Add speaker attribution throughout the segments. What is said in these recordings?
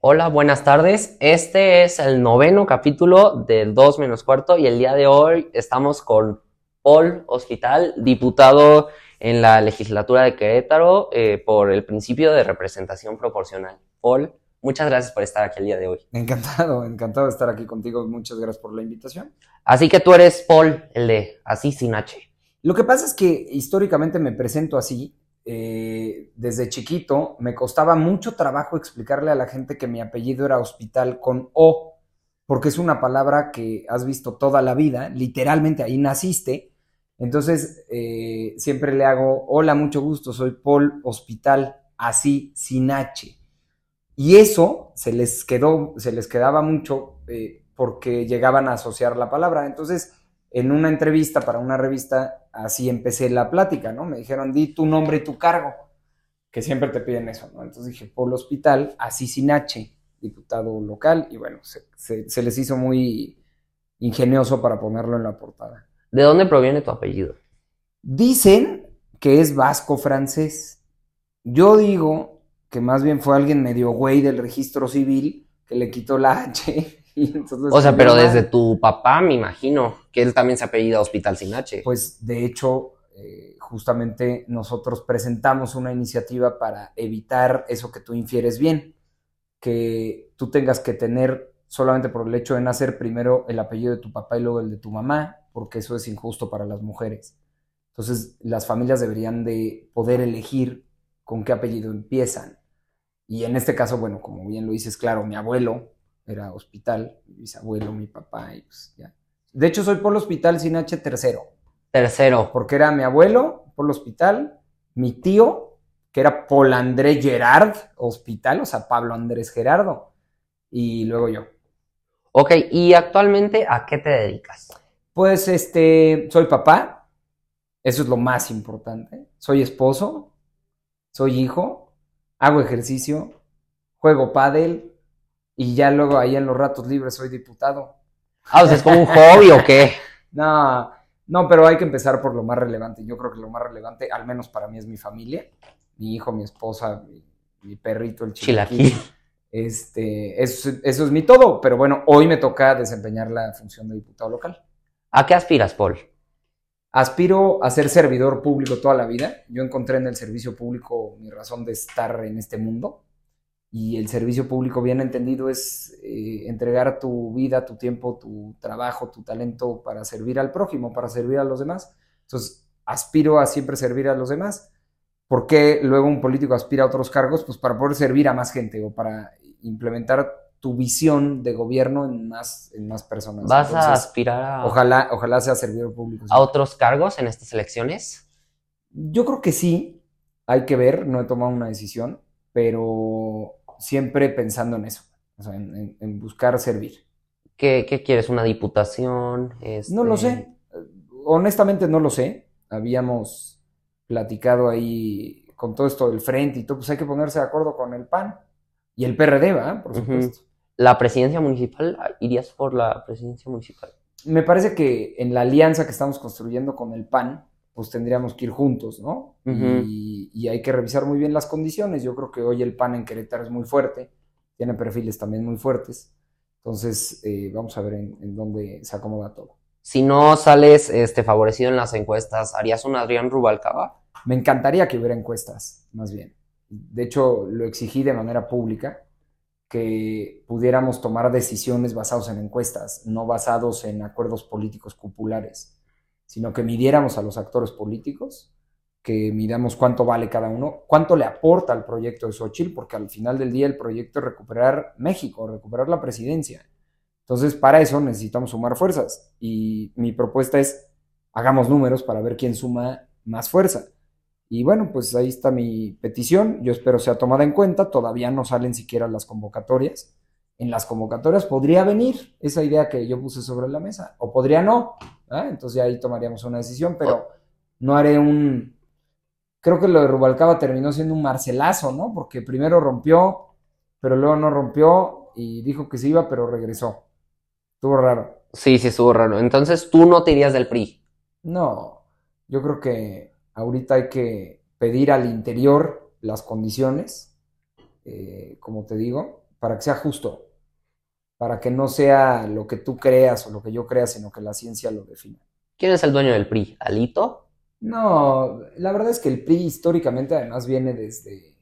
Speaker 1: Hola, buenas tardes. Este es el noveno capítulo de 2 menos cuarto y el día de hoy estamos con Paul Hospital, diputado en la legislatura de Querétaro eh, por el principio de representación proporcional. Paul, muchas gracias por estar aquí el día de hoy.
Speaker 2: Encantado, encantado de estar aquí contigo. Muchas gracias por la invitación.
Speaker 1: Así que tú eres Paul, el de así sin H.
Speaker 2: Lo que pasa es que históricamente me presento así. Eh, desde chiquito me costaba mucho trabajo explicarle a la gente que mi apellido era hospital con O, porque es una palabra que has visto toda la vida, literalmente ahí naciste. Entonces eh, siempre le hago, hola, mucho gusto, soy Paul Hospital, así sin H. Y eso se les quedó, se les quedaba mucho eh, porque llegaban a asociar la palabra. Entonces, en una entrevista para una revista, así empecé la plática, ¿no? Me dijeron, di tu nombre y tu cargo, que siempre te piden eso, ¿no? Entonces dije, Polo Hospital, así sin H, diputado local, y bueno, se, les hizo muy ingenioso para ponerlo en la portada.
Speaker 1: ¿De dónde proviene tu apellido?
Speaker 2: Dicen que es vasco-francés. Yo digo que más bien fue alguien medio güey del registro civil que le quitó la H
Speaker 1: o sea, pero desde tu papá, me imagino, que él también se apellida Hospital Sin H.
Speaker 2: Pues de hecho, eh, justamente nosotros presentamos una iniciativa para evitar eso que tú infieres bien, que tú tengas que tener solamente por el hecho de nacer primero el apellido de tu papá y luego el de tu mamá, porque eso es injusto para las mujeres. Entonces, las familias deberían de poder elegir con qué apellido empiezan. Y en este caso, bueno, como bien lo dices, claro, mi abuelo era hospital, bisabuelo, mi papá, y pues ya. De hecho, soy por el hospital sin H tercero.
Speaker 1: Tercero.
Speaker 2: Porque era mi abuelo, por el hospital, mi tío, que era Paul André Gerard, hospital, o sea, Pablo Andrés Gerardo, y luego yo.
Speaker 1: Ok, ¿y actualmente a qué te dedicas?
Speaker 2: Pues este, soy papá, eso es lo más importante. Soy esposo, soy hijo, hago ejercicio, juego pádel, y ya luego ahí en los ratos libres soy diputado.
Speaker 1: Ah, o sea, es como un hobby o qué?
Speaker 2: No, no, pero hay que empezar por lo más relevante. Yo creo que lo más relevante, al menos para mí, es mi familia. Mi hijo, mi esposa, mi, perrito, el chilaquil. Este, eso, eso es mi todo, pero bueno, hoy me toca desempeñar la función de diputado local.
Speaker 1: ¿A qué aspiras, Paul?
Speaker 2: Aspiro a ser servidor público toda la vida. Yo encontré en el servicio público mi razón de estar en este mundo y el servicio público bien entendido es eh, entregar tu vida, tu tiempo, tu trabajo, tu talento para servir al prójimo, para servir a los demás. Entonces, aspiro a siempre servir a los demás. ¿Por qué luego un político aspira a otros cargos? Pues para poder servir a más gente o para implementar tu visión de gobierno en más, en más personas.
Speaker 1: ¿Vas a aspirar a...
Speaker 2: Ojalá, ojalá sea servidor público.
Speaker 1: ¿A otros cargos en estas elecciones?
Speaker 2: Yo creo que sí. Hay que ver, no he tomado una decisión, pero siempre pensando en eso, o sea, en, buscar servir.
Speaker 1: ¿Qué, quieres? ¿Una diputación?
Speaker 2: No lo sé. Este, Honestamente no lo sé. Habíamos platicado ahí con todo esto del frente y todo, pues hay que ponerse de acuerdo con el PAN y el PRD, ¿va? Por supuesto.
Speaker 1: ¿La presidencia municipal? ¿Irías por la presidencia municipal?
Speaker 2: Me parece que en la alianza que estamos construyendo con el PAN, pues tendríamos que ir juntos, ¿no? y, hay que revisar muy bien las condiciones. Yo creo que hoy el PAN en Querétaro es muy fuerte, tiene perfiles también muy fuertes. Entonces, eh, vamos a ver en, dónde se acomoda todo.
Speaker 1: Si no sales este, favorecido en las encuestas, ¿harías un Adrián Rubalcaba?
Speaker 2: Me encantaría que hubiera encuestas, más bien. De hecho, lo exigí de manera pública, que pudiéramos tomar decisiones basadas en encuestas, no basados en acuerdos políticos populares sino que midiéramos a los actores políticos, que midamos cuánto vale cada uno, cuánto le aporta al proyecto de Xochitl, porque al final del día el proyecto es recuperar México, recuperar la presidencia. Entonces, para eso necesitamos sumar fuerzas. Y mi propuesta es, hagamos números para ver quién suma más fuerza. Y bueno, pues ahí está mi petición. Yo espero sea tomada en cuenta. Todavía no salen siquiera las convocatorias. En las convocatorias podría venir esa idea que yo puse sobre la mesa, o podría no. Entonces ya ahí tomaríamos una decisión, pero no haré un... Creo que lo de Rubalcaba terminó siendo un marcelazo, ¿no? Porque primero rompió, pero luego no rompió y dijo que se iba, pero regresó. Estuvo raro.
Speaker 1: Sí, sí, estuvo raro. Entonces tú no te irías del PRI.
Speaker 2: No, yo creo que ahorita hay que pedir al interior las condiciones, eh, como te digo, para que sea justo, para que no sea lo que tú creas o lo que yo crea, sino que la ciencia lo defina.
Speaker 1: ¿Quién es el dueño del PRI? ¿Alito?
Speaker 2: No, la verdad es que el PRI históricamente además viene desde...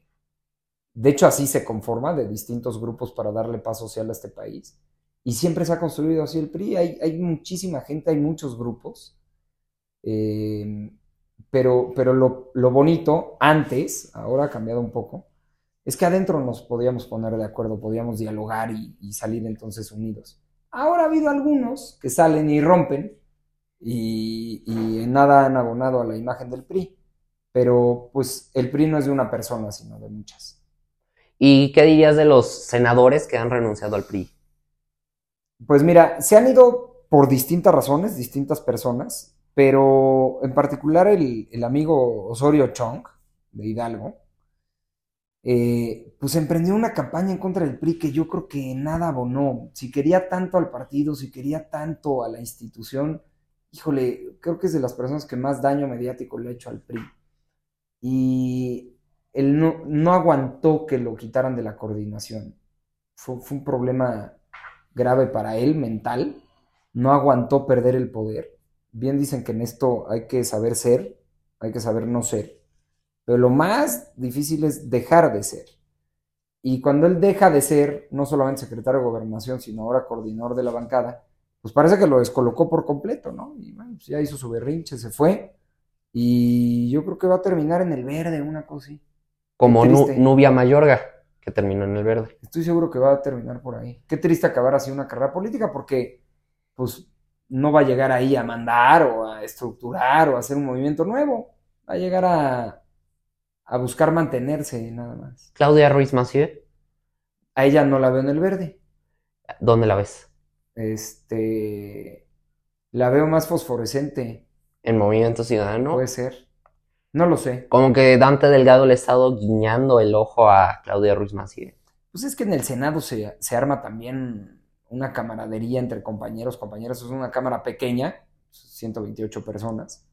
Speaker 2: De hecho, así se conforma de distintos grupos para darle paz social a este país. Y siempre se ha construido así el PRI. Hay, hay muchísima gente, hay muchos grupos. Eh, pero pero lo, lo, bonito antes, ahora ha cambiado un poco, es que adentro nos podíamos poner de acuerdo, podíamos dialogar y, y salir entonces unidos. Ahora ha habido algunos que salen y rompen y, y en nada han abonado a la imagen del PRI. Pero pues el PRI no es de una persona, sino de muchas.
Speaker 1: ¿Y qué dirías de los senadores que han renunciado al PRI?
Speaker 2: Pues mira, se han ido por distintas razones, distintas personas, pero en particular el, el amigo Osorio Chong, de Hidalgo, eh, pues emprendió una campaña en contra del PRI que yo creo que nada abonó. Si quería tanto al partido, si quería tanto a la institución, híjole, creo que es de las personas que más daño mediático le ha hecho al PRI. Y él no, no aguantó que lo quitaran de la coordinación. Fue, fue, un problema grave para él, mental. No aguantó perder el poder. Bien dicen que en esto hay que saber ser, hay que saber no ser. Pero lo más difícil es dejar de ser. Y cuando él deja de ser, no solamente secretario de gobernación, sino ahora coordinador de la bancada, pues parece que lo descolocó por completo, ¿no? Y bueno, pues ya hizo su berrinche, se fue. Y yo creo que va a terminar en el verde, una cosa así.
Speaker 1: Como nu Nubia Mayorga, que terminó en el verde.
Speaker 2: Estoy seguro que va a terminar por ahí. Qué triste acabar así una carrera política porque, pues, no va a llegar ahí a mandar o a estructurar o a hacer un movimiento nuevo. Va a llegar a, a buscar mantenerse nada más.
Speaker 1: Claudia Ruiz Massieu.
Speaker 2: A ella no la veo en el verde.
Speaker 1: ¿Dónde la ves?
Speaker 2: Este. La veo más fosforescente.
Speaker 1: ¿En Movimiento Ciudadano?
Speaker 2: Puede ser. No lo sé.
Speaker 1: Como que Dante Delgado le ha estado guiñando el ojo a Claudia Ruiz Massieu.
Speaker 2: Pues es que en el Senado se, se arma también una camaradería entre compañeros, compañeras. Es una cámara pequeña, 128 personas,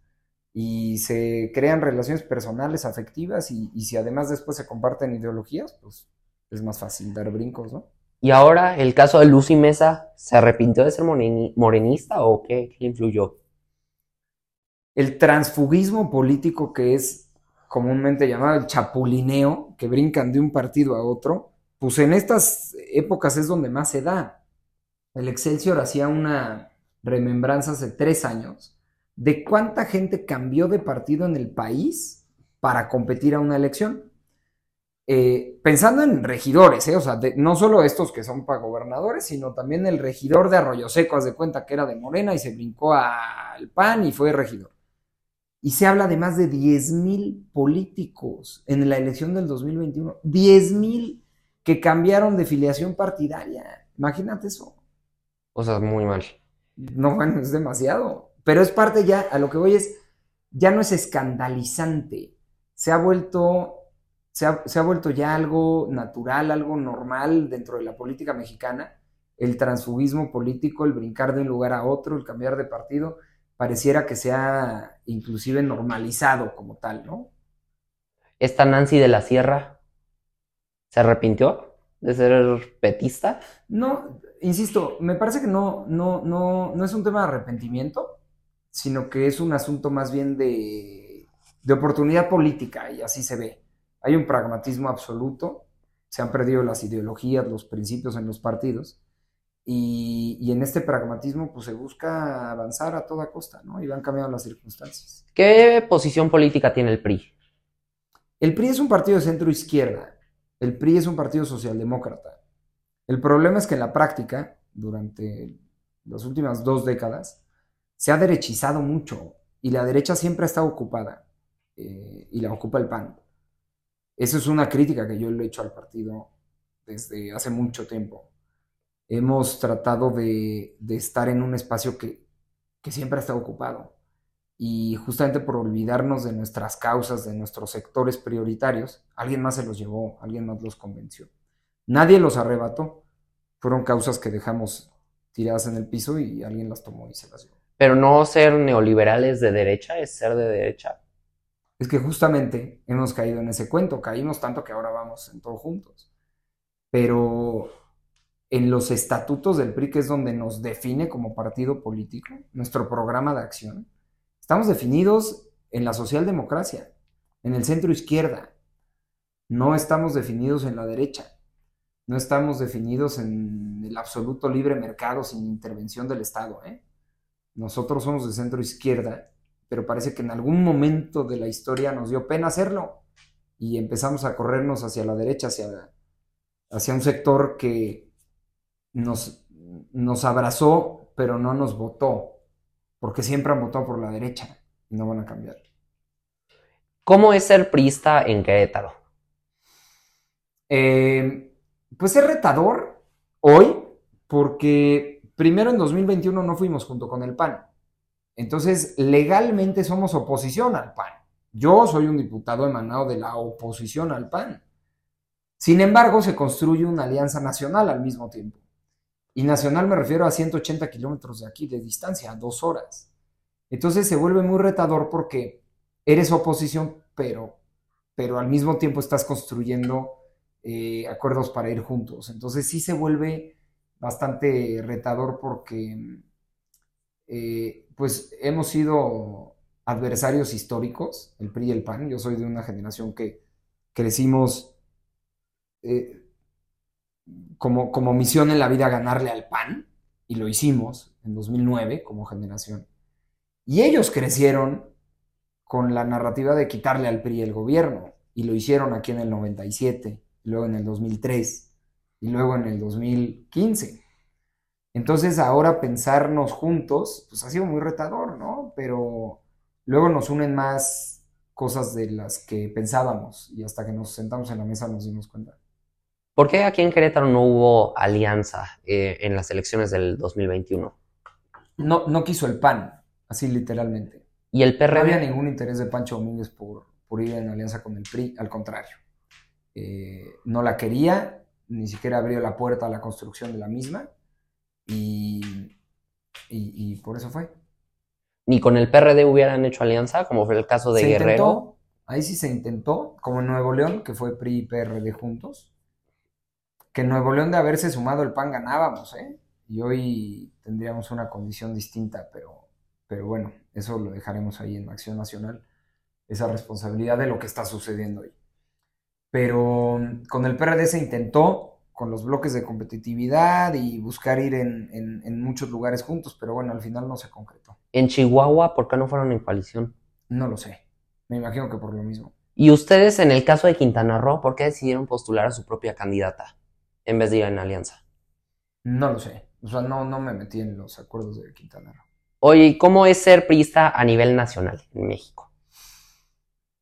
Speaker 2: y se crean relaciones personales, afectivas, y, y si además después se comparten ideologías, pues es más fácil dar brincos, ¿no?
Speaker 1: Y ahora, el caso de Lucy Mesa, ¿se arrepintió de ser morenista o qué, qué influyó?
Speaker 2: El transfugismo político que es comúnmente llamado el chapulineo, que brincan de un partido a otro, pues en estas épocas es donde más se da. El Excelsior hacía una remembranza hace tres años de cuánta gente cambió de partido en el país para competir a una elección. Eh, pensando en regidores, eh, o sea, de, no solo estos que son para gobernadores, sino también el regidor de Arroyo Seco, haz de cuenta que era de Morena y se brincó al PAN y fue regidor. Y se habla de más de 10 mil políticos en la elección del 2021. 10 mil que cambiaron de filiación partidaria. Imagínate eso.
Speaker 1: O sea, muy mal.
Speaker 2: No, bueno, es demasiado. Pero es parte ya, a lo que voy es, ya no es escandalizante. Se ha vuelto se ha, se ha, vuelto ya algo natural, algo normal dentro de la política mexicana. El transfugismo político, el brincar de un lugar a otro, el cambiar de partido, pareciera que se ha inclusive normalizado como tal, ¿no?
Speaker 1: ¿Esta Nancy de la Sierra se arrepintió de ser petista?
Speaker 2: No, insisto, me parece que no, no, no, no es un tema de arrepentimiento, sino que es un asunto más bien de, de oportunidad política y así se ve hay un pragmatismo absoluto, se han perdido las ideologías, los principios en los partidos, y, y, en este pragmatismo pues se busca avanzar a toda costa, ¿no? Y van cambiando las circunstancias.
Speaker 1: ¿Qué posición política tiene el PRI?
Speaker 2: El PRI es un partido de centro izquierda, el PRI es un partido socialdemócrata. El problema es que en la práctica, durante las últimas dos décadas, se ha derechizado mucho y la derecha siempre ha estado ocupada eh, y la ocupa el PAN. Esa es una crítica que yo le he hecho al partido desde hace mucho tiempo. Hemos tratado de, de estar en un espacio que, que siempre ha estado ocupado. Y justamente por olvidarnos de nuestras causas, de nuestros sectores prioritarios, alguien más se los llevó, alguien más los convenció. Nadie los arrebató. Fueron causas que dejamos tiradas en el piso y alguien las tomó y se las llevó.
Speaker 1: Pero no ser neoliberales de derecha es ser de derecha
Speaker 2: es que justamente hemos caído en ese cuento, caímos tanto que ahora vamos en todos juntos. Pero en los estatutos del PRI, que es donde nos define como partido político, nuestro programa de acción, estamos definidos en la socialdemocracia, en el centro izquierda. No estamos definidos en la derecha. No estamos definidos en el absoluto libre mercado sin intervención del Estado. ¿eh? Nosotros somos de centro izquierda, pero parece que en algún momento de la historia nos dio pena hacerlo y empezamos a corrernos hacia la derecha, hacia, hacia un sector que nos, nos abrazó, pero no nos votó, porque siempre han votado por la derecha y no van a cambiar.
Speaker 1: ¿Cómo es ser priista en Querétaro?
Speaker 2: Eh, pues es retador hoy, porque primero en 2021 no fuimos junto con el PAN. Entonces, legalmente somos oposición al PAN. Yo soy un diputado emanado de la oposición al PAN. Sin embargo, se construye una alianza nacional al mismo tiempo. Y nacional me refiero a 180 kilómetros de aquí de distancia, a dos horas. Entonces se vuelve muy retador porque eres oposición, pero, pero al mismo tiempo estás construyendo eh, acuerdos para ir juntos. Entonces sí se vuelve bastante retador porque eh, pues hemos sido adversarios históricos, el PRI y el PAN. Yo soy de una generación que crecimos eh, como, como misión en la vida ganarle al PAN, y lo hicimos en 2009 como generación. Y ellos crecieron con la narrativa de quitarle al PRI el gobierno, y lo hicieron aquí en el 97, y luego en el 2003, y luego en el 2015. Entonces ahora pensarnos juntos, pues ha sido muy retador, ¿no? Pero luego nos unen más cosas de las que pensábamos y hasta que nos sentamos en la mesa nos dimos cuenta.
Speaker 1: ¿Por qué aquí en Querétaro no hubo alianza eh, en las elecciones del 2021?
Speaker 2: No, no quiso el PAN, así literalmente.
Speaker 1: ¿Y el PRD?
Speaker 2: No había ningún interés de Pancho Domínguez por, por ir en alianza con el PRI, al contrario. Eh, no la quería, ni siquiera abrió la puerta a la construcción de la misma y, y, por eso fue.
Speaker 1: ¿Ni con el PRD hubieran hecho alianza, como fue el caso de
Speaker 2: se
Speaker 1: Guerrero?
Speaker 2: Intentó, ahí sí se intentó, como en Nuevo León, que fue PRI y PRD juntos que en Nuevo León de haberse sumado el PAN ganábamos, ¿eh? Y hoy tendríamos una condición distinta, pero, pero bueno, eso lo dejaremos ahí en Acción Nacional, esa responsabilidad de lo que está sucediendo hoy. Pero mm, con el PRD se intentó, con los bloques de competitividad y buscar ir en, en muchos lugares juntos, pero bueno, al final no se concretó.
Speaker 1: En Chihuahua, ¿por qué no fueron en coalición?
Speaker 2: No lo sé. Me imagino que por lo mismo.
Speaker 1: ¿Y ustedes en el caso de Quintana Roo, por qué decidieron postular a su propia candidata? en vez de ir en alianza?
Speaker 2: No lo sé. O sea, no, no me metí en los acuerdos de Quintana Roo.
Speaker 1: Oye, ¿cómo es ser priista a nivel nacional en México?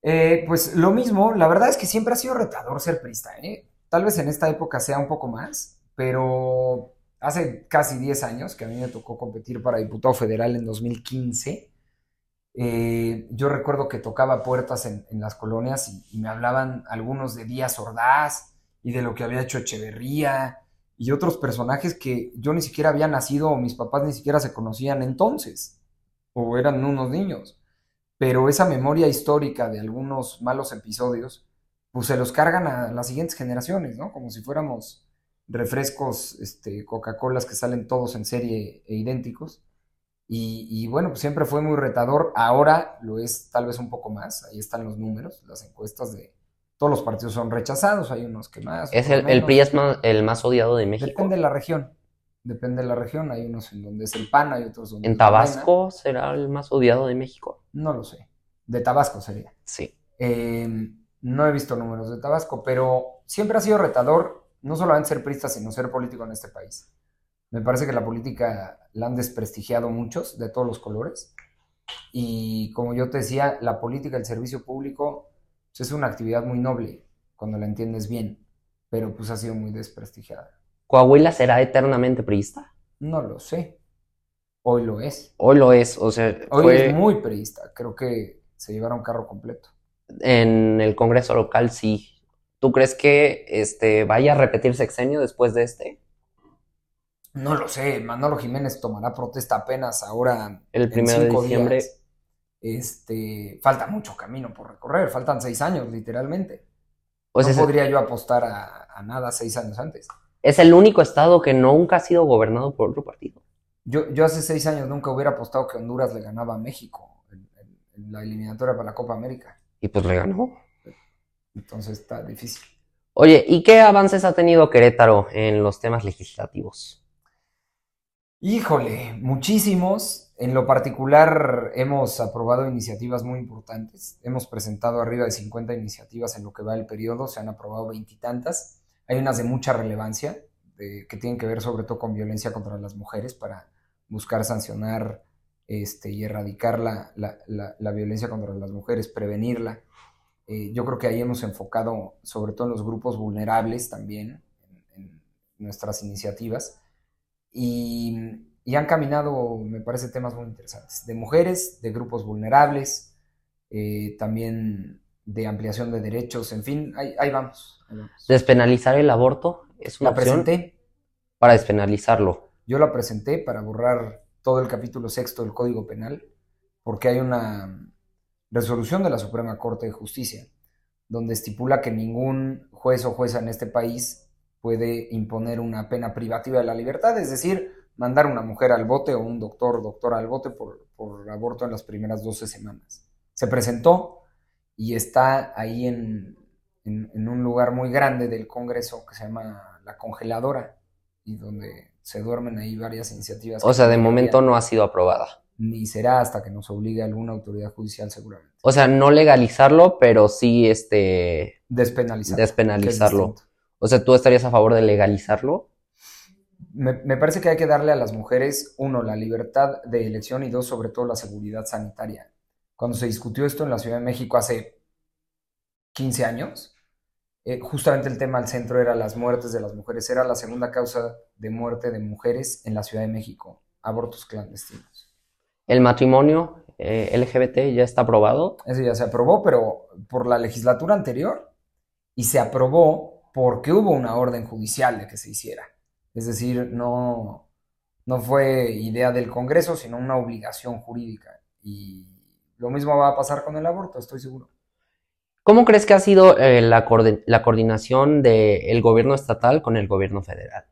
Speaker 2: Eh, pues lo mismo, la verdad es que siempre ha sido retador ser priista, ¿eh? Tal vez en esta época sea un poco más, pero hace casi 10 años que a mí me tocó competir para diputado federal en 2015. Eh, yo recuerdo que tocaba puertas en, las colonias y, y, me hablaban algunos de Díaz Ordaz, y de lo que había hecho Echeverría y otros personajes que yo ni siquiera había nacido o mis papás ni siquiera se conocían entonces, o eran unos niños. Pero esa memoria histórica de algunos malos episodios, pues se los cargan a las siguientes generaciones, ¿no? Como si fuéramos refrescos, este, Coca-Colas que salen todos en serie e idénticos. Y, y, bueno, pues siempre fue muy retador. Ahora lo es tal vez un poco más. Ahí están los números, las encuestas de, todos los partidos son rechazados, hay unos que más.
Speaker 1: ¿Es el, el, PRI es el más odiado de México?
Speaker 2: Depende de la región. Depende de la región. Hay unos en donde es el PAN, hay otros donde.
Speaker 1: ¿En Tabasco será el más odiado de México?
Speaker 2: No lo sé. De Tabasco sería.
Speaker 1: Sí.
Speaker 2: Eh, no he visto números de Tabasco, pero siempre ha sido retador no solamente ser prista, sino ser político en este país. Me parece que la política la han desprestigiado muchos, de todos los colores. Y como yo te decía, la política, el servicio público pues, es una actividad muy noble cuando la entiendes bien, pero pues ha sido muy desprestigiada.
Speaker 1: ¿Coahuila será eternamente priista?
Speaker 2: No lo sé. Hoy lo es.
Speaker 1: Hoy lo es, o sea,
Speaker 2: hoy es muy priista. Creo que se llevaron carro completo.
Speaker 1: En el Congreso local sí. ¿Tú crees que este vaya a repetir sexenio después de este?
Speaker 2: No lo sé. Manolo Jiménez tomará protesta apenas ahora.
Speaker 1: El primero de diciembre.
Speaker 2: Este, falta mucho camino por recorrer, faltan seis años, literalmente. no podría yo apostar a, nada seis años antes.
Speaker 1: Es el único estado que nunca ha sido gobernado por otro partido.
Speaker 2: Yo, yo hace seis años nunca hubiera apostado que Honduras le ganaba a México en, en- en la eliminatoria para la Copa América.
Speaker 1: Y pues le ganó.
Speaker 2: Entonces está difícil.
Speaker 1: Oye, ¿y qué avances ha tenido Querétaro en los temas legislativos?
Speaker 2: Híjole, muchísimos. En lo particular, hemos aprobado iniciativas muy importantes. Hemos presentado arriba de 50 iniciativas en lo que va el periodo, se han aprobado veintitantas. Hay unas de mucha relevancia, que tienen que ver sobre todo con violencia contra las mujeres para buscar sancionar este, y erradicar la, la- violencia contra las mujeres, prevenirla. Eh, yo creo que ahí hemos enfocado sobre todo en los grupos vulnerables también, en, en nuestras iniciativas y, y han caminado, me parece, temas muy interesantes, de mujeres, de grupos vulnerables, eh, también de ampliación de derechos, en fin, ahí, ahí vamos. ahí vamos.
Speaker 1: ¿Despenalizar el aborto es una
Speaker 2: La
Speaker 1: opción
Speaker 2: presenté,
Speaker 1: para despenalizarlo?
Speaker 2: yo la presenté para borrar todo el capítulo sexto del Código Penal, porque hay una resolución de la Suprema Corte de Justicia donde estipula que ningún juez o jueza en este país puede imponer una pena privativa de la libertad, es decir, mandar a una mujer al bote o un doctor o doctora al bote por, por aborto en las primeras 12 semanas. Se presentó y está ahí en, en- en un lugar muy grande del Congreso que se llama La Congeladora y donde se duermen ahí varias iniciativas.
Speaker 1: O sea, de momento no ha sido aprobada.
Speaker 2: Ni será hasta que nos obligue alguna autoridad judicial seguramente.
Speaker 1: O sea, no legalizarlo, pero sí este
Speaker 2: Despenalizar. es
Speaker 1: despenalizarlo. O sea, ¿tú estarías a favor de legalizarlo?
Speaker 2: Me, me parece que hay que darle a las mujeres, uno, la libertad de elección y dos, sobre todo, la seguridad sanitaria. Cuando se discutió esto en la Ciudad de México hace 15 años, eh, justamente el tema al centro era las muertes de las mujeres. Era la segunda causa de muerte de mujeres en la Ciudad de México, abortos clandestinos.
Speaker 1: ¿El matrimonio eh, LGBT ya está aprobado?
Speaker 2: Eso ya se aprobó, pero por la legislatura anterior y se aprobó porque hubo una orden judicial de que se hiciera. Es decir, no, no fue idea del Congreso, sino una obligación jurídica. Y lo mismo va a pasar con el aborto, estoy seguro.
Speaker 1: ¿Cómo crees que ha sido eh, la, coordinación del gobierno estatal con el gobierno federal?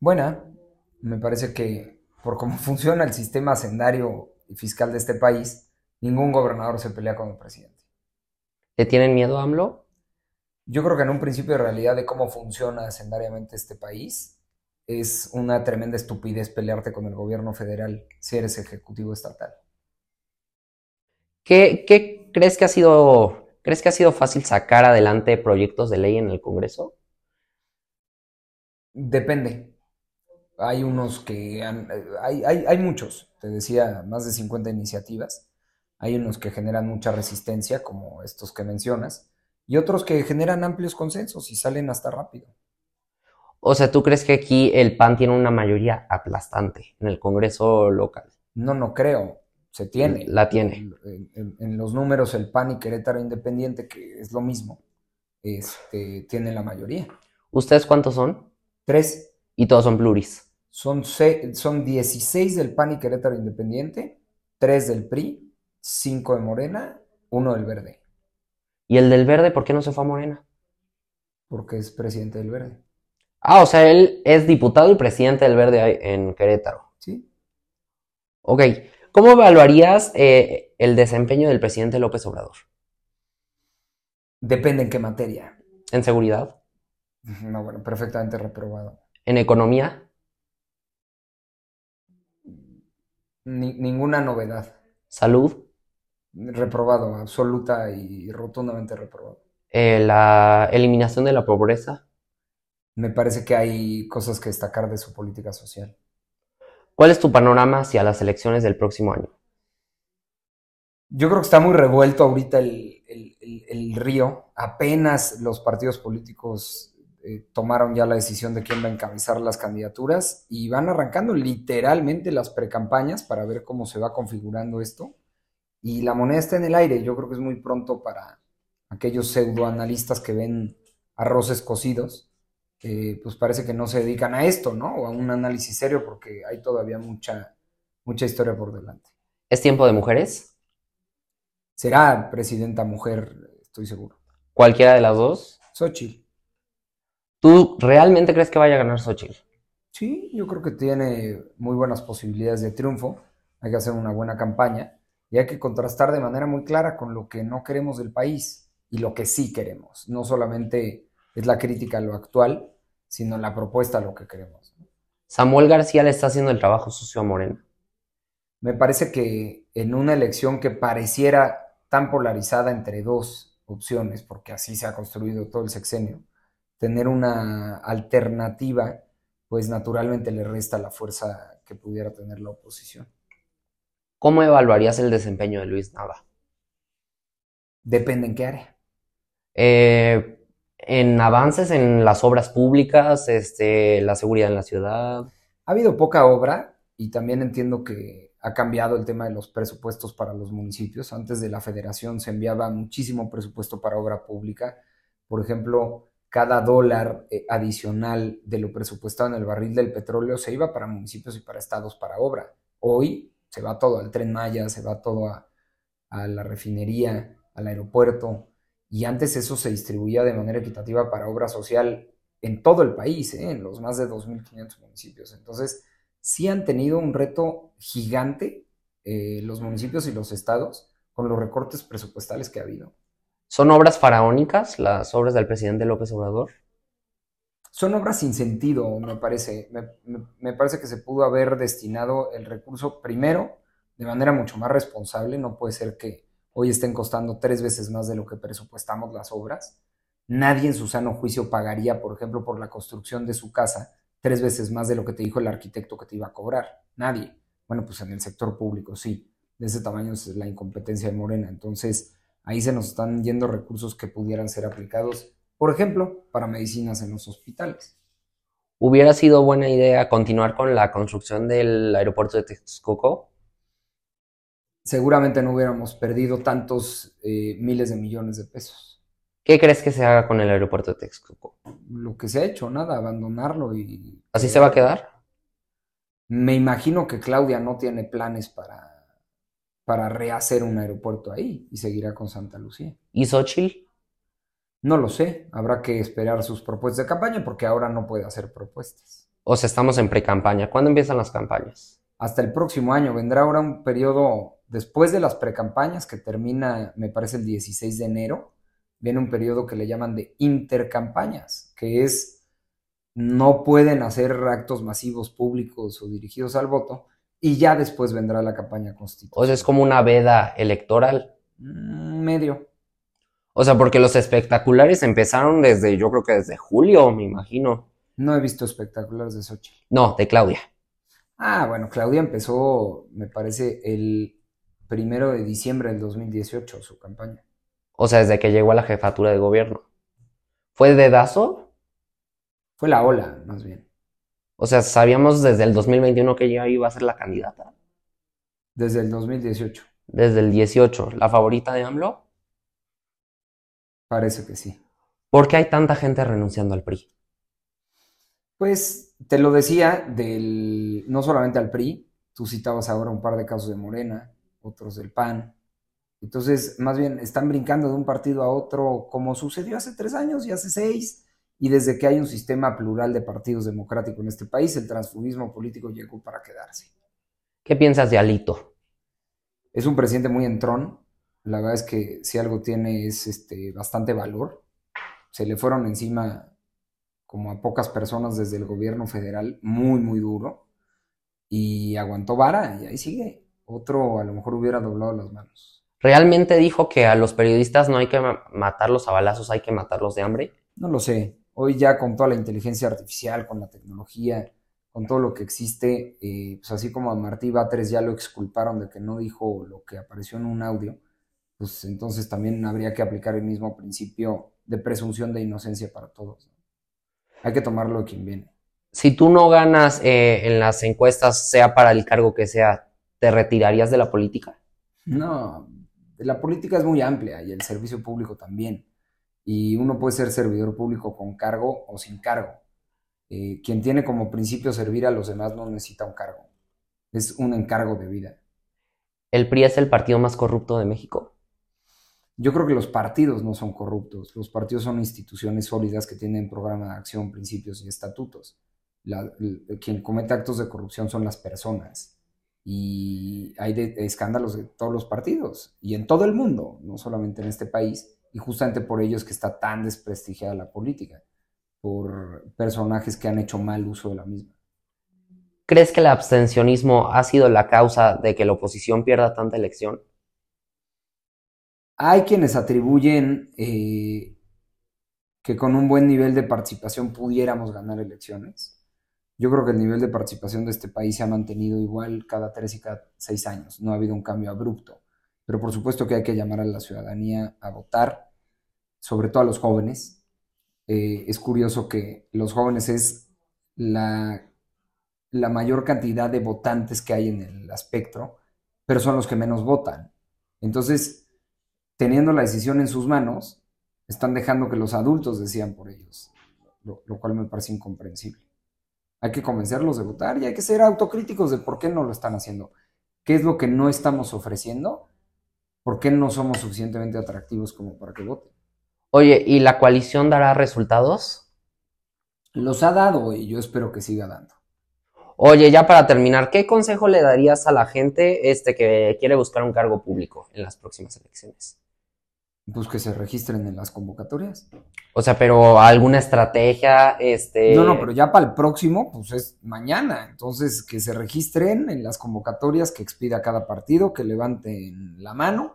Speaker 2: Buena, me parece que por cómo funciona el sistema hacendario y fiscal de este país, ningún gobernador se pelea con el presidente.
Speaker 1: ¿Te tienen miedo, AMLO?
Speaker 2: Yo creo que en un principio de realidad de cómo funciona hacendariamente este país, es una tremenda estupidez pelearte con el gobierno federal si eres ejecutivo estatal.
Speaker 1: ¿Qué, qué crees que ha sido, crees que ha sido fácil sacar adelante proyectos de ley en el Congreso?
Speaker 2: Depende. Hay unos que han, hay, hay, hay muchos, te decía, más de 50 iniciativas. Hay unos que generan mucha resistencia, como estos que mencionas, y otros que generan amplios consensos y salen hasta rápido.
Speaker 1: O sea, ¿tú crees que aquí el PAN tiene una mayoría aplastante en el Congreso local?
Speaker 2: No, no creo. Se tiene.
Speaker 1: La tiene.
Speaker 2: En, en- en los números, el PAN y Querétaro Independiente, que es lo mismo, este, tienen la mayoría.
Speaker 1: ¿Ustedes cuántos son?
Speaker 2: Tres.
Speaker 1: Y todos son pluris.
Speaker 2: Son, son 16 del PAN y Querétaro Independiente, 3 del PRI, 5 de Morena, 1 del Verde,
Speaker 1: ¿Y el del verde por qué no se fue a Morena?
Speaker 2: porque es presidente del Verde.
Speaker 1: Ah, o sea, él es diputado y presidente del verde en Querétaro.
Speaker 2: ¿Sí?
Speaker 1: Ok. ¿Cómo evaluarías eh, el desempeño del presidente López Obrador?
Speaker 2: Depende en qué materia.
Speaker 1: ¿En seguridad?
Speaker 2: No, bueno, perfectamente reprobado.
Speaker 1: ¿En economía?
Speaker 2: Ni- ninguna novedad.
Speaker 1: ¿Salud?
Speaker 2: Reprobado, absoluta y rotundamente reprobado.
Speaker 1: Eh, ¿la eliminación de la pobreza?
Speaker 2: Me parece que hay cosas que destacar de su política social.
Speaker 1: ¿Cuál es tu panorama hacia las elecciones del próximo año?
Speaker 2: Yo creo que está muy revuelto ahorita el, río. Apenas los partidos políticos eh, tomaron ya la decisión de quién va a encabezar las candidaturas y van arrancando literalmente las precampañas para ver cómo se va configurando esto. Y la moneda está en el aire. Yo creo que es muy pronto para aquellos pseudoanalistas que ven arroces cocidos. Que, pues parece que no se dedican a esto, ¿no? O a un análisis serio porque hay todavía mucha, mucha historia por delante.
Speaker 1: ¿Es tiempo de mujeres?
Speaker 2: Será presidenta mujer, estoy seguro.
Speaker 1: ¿Cualquiera de las dos?
Speaker 2: Xochitl.
Speaker 1: ¿Tú realmente crees que vaya a ganar Xochitl?
Speaker 2: Sí, yo creo que tiene muy buenas posibilidades de triunfo. Hay que hacer una buena campaña y hay que contrastar de manera muy clara con lo que no queremos del país y lo que sí queremos. No solamente es la crítica a lo actual, sino la propuesta lo que queremos.
Speaker 1: Samuel García le está haciendo el trabajo sucio a Morena.
Speaker 2: Me parece que en una elección que pareciera tan polarizada entre dos opciones, porque así se ha construido todo el sexenio, tener una alternativa, pues naturalmente le resta la fuerza que pudiera tener la oposición.
Speaker 1: ¿Cómo evaluarías el desempeño de Luis Nava?
Speaker 2: Depende en qué área.
Speaker 1: Eh, en avances en las obras públicas, este, la seguridad en la ciudad.
Speaker 2: Ha habido poca obra y también entiendo que ha cambiado el tema de los presupuestos para los municipios. Antes de la federación se enviaba muchísimo presupuesto para obra pública. Por ejemplo, cada dólar eh, adicional de lo presupuestado en el barril del petróleo se iba para municipios y para estados para obra. Hoy se va todo al tren Maya, se va todo a, a la refinería, al aeropuerto y antes eso se distribuía de manera equitativa para obra social en todo el país, ¿eh? en los más de 2.500 municipios. Entonces, sí han tenido un reto gigante eh, los municipios y los estados con los recortes presupuestales que ha habido.
Speaker 1: ¿Son obras faraónicas las obras del presidente López Obrador?
Speaker 2: Son obras sin sentido, me parece. me parece que se pudo haber destinado el recurso primero de manera mucho más responsable. No puede ser que hoy estén costando tres veces más de lo que presupuestamos las obras. Nadie en su sano juicio pagaría, por ejemplo, por la construcción de su casa tres veces más de lo que te dijo el arquitecto que te iba a cobrar. Nadie. Bueno, pues en el sector público sí. De ese tamaño es la incompetencia de Morena. Entonces, ahí se nos están yendo recursos que pudieran ser aplicados, por ejemplo, para medicinas en los hospitales.
Speaker 1: ¿Hubiera sido buena idea continuar con la construcción del aeropuerto de Texcoco?
Speaker 2: Seguramente no hubiéramos perdido tantos eh, miles de millones de pesos.
Speaker 1: ¿Qué crees que se haga con el aeropuerto de Texcoco?
Speaker 2: Lo que se ha hecho, nada, abandonarlo y...
Speaker 1: ¿Así se va a quedar?
Speaker 2: Me imagino que Claudia no tiene planes para, para rehacer un aeropuerto ahí y seguirá con Santa Lucía.
Speaker 1: ¿Y Xochitl?
Speaker 2: No lo sé, habrá que esperar sus propuestas de campaña porque ahora no puede hacer propuestas.
Speaker 1: O sea, estamos en pre-campaña. ¿Cuándo empiezan las campañas?
Speaker 2: Hasta el próximo año. Vendrá ahora un periodo Después de las precampañas, que termina, me parece, el 16 de enero, viene un periodo que le llaman de intercampañas, que es no pueden hacer actos masivos públicos o dirigidos al voto, y ya después vendrá la campaña constitucional.
Speaker 1: O sea, es como una veda electoral.
Speaker 2: Mm, medio.
Speaker 1: O sea, porque los espectaculares empezaron desde, yo creo que desde julio, me imagino.
Speaker 2: No he visto espectaculares de Xochitl.
Speaker 1: No, de Claudia.
Speaker 2: Ah, bueno, Claudia empezó, me parece, el primero de diciembre del 2018 su campaña.
Speaker 1: O sea, desde que llegó a la jefatura de gobierno. ¿Fue dedazo?
Speaker 2: Fue la ola, más bien.
Speaker 1: O sea, sabíamos desde el 2021 que ella iba a ser la candidata.
Speaker 2: Desde el 2018.
Speaker 1: Desde el 18. ¿La favorita de AMLO?
Speaker 2: Parece que sí.
Speaker 1: ¿Por qué hay tanta gente renunciando al PRI?
Speaker 2: Pues te lo decía, del, no solamente al PRI, tú citabas ahora un par de casos de Morena, otros del PAN. Entonces, más bien, están brincando de un partido a otro como sucedió hace tres años y hace seis. Y desde que hay un sistema plural de partidos democráticos en este país, el transfugismo político llegó para quedarse.
Speaker 1: ¿Qué piensas de Alito?
Speaker 2: Es un presidente muy entrón. La verdad es que si algo tiene es este, bastante valor. Se le fueron encima como a pocas personas desde el gobierno federal, muy, muy duro. Y aguantó vara y ahí sigue otro a lo mejor hubiera doblado las manos.
Speaker 1: ¿Realmente dijo que a los periodistas no hay que matarlos a balazos, hay que matarlos de hambre?
Speaker 2: No lo sé. Hoy ya con toda la inteligencia artificial, con la tecnología, con todo lo que existe, eh, pues así como a Martí Batres ya lo exculparon de que no dijo lo que apareció en un audio, pues entonces también habría que aplicar el mismo principio de presunción de inocencia para todos. Hay que tomarlo de quien viene.
Speaker 1: Si tú no ganas eh, en las encuestas, sea para el cargo que sea, ¿te retirarías de la política?
Speaker 2: No, la política es muy amplia y el servicio público también. Y uno puede ser servidor público con cargo o sin cargo. Eh, quien tiene como principio servir a los demás no necesita un cargo. Es un encargo de vida.
Speaker 1: ¿El PRI es el partido más corrupto de México?
Speaker 2: Yo creo que los partidos no son corruptos. Los partidos son instituciones sólidas que tienen programa de acción, principios y estatutos. La- quien comete actos de corrupción son las personas. Y hay de- escándalos de todos los partidos y en todo el mundo, no solamente en este país. Y justamente por ello es que está tan desprestigiada la política, por personajes que han hecho mal uso de la misma.
Speaker 1: ¿Crees que el abstencionismo ha sido la causa de que la oposición pierda tanta elección?
Speaker 2: Hay quienes atribuyen eh, que con un buen nivel de participación pudiéramos ganar elecciones. Yo creo que el nivel de participación de este país se ha mantenido igual cada tres y cada seis años. No ha habido un cambio abrupto. Pero por supuesto que hay que llamar a la ciudadanía a votar, sobre todo a los jóvenes. Eh, es curioso que los jóvenes es la, mayor cantidad de votantes que hay en el espectro, pero son los que menos votan. Entonces, teniendo la decisión en sus manos, están dejando que los adultos decidan por ellos, lo, lo cual me parece incomprensible. Hay que convencerlos de votar y hay que ser autocríticos de por qué no lo están haciendo. ¿Qué es lo que no estamos ofreciendo? ¿Por qué no somos suficientemente atractivos como para que voten?
Speaker 1: Oye, ¿y la coalición dará resultados?
Speaker 2: Los ha dado y yo espero que siga dando.
Speaker 1: Oye, ya para terminar, ¿qué consejo le darías a la gente este, que quiere buscar un cargo público en las próximas elecciones?
Speaker 2: Pues que se registren en las convocatorias.
Speaker 1: O sea, pero alguna estrategia, este...
Speaker 2: No, no, pero ya para el próximo, pues es mañana. Entonces, que se registren en las convocatorias que expida cada partido, que levanten la mano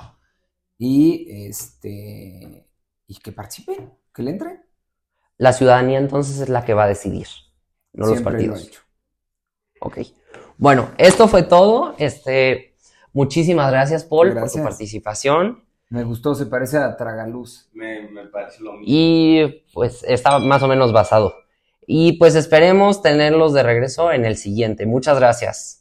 Speaker 2: y este y que participen, que le entren.
Speaker 1: La ciudadanía entonces es la que va a decidir, no los
Speaker 2: lo
Speaker 1: partidos.
Speaker 2: ha hecho.
Speaker 1: Ok. Bueno, esto fue todo. Este, muchísimas gracias, Paul, por tu participación.
Speaker 2: Me gustó, se parece a Tragaluz.
Speaker 3: Me, me parece lo mismo.
Speaker 1: Y pues está más o menos basado. Y pues esperemos tenerlos de regreso en el siguiente. Muchas gracias.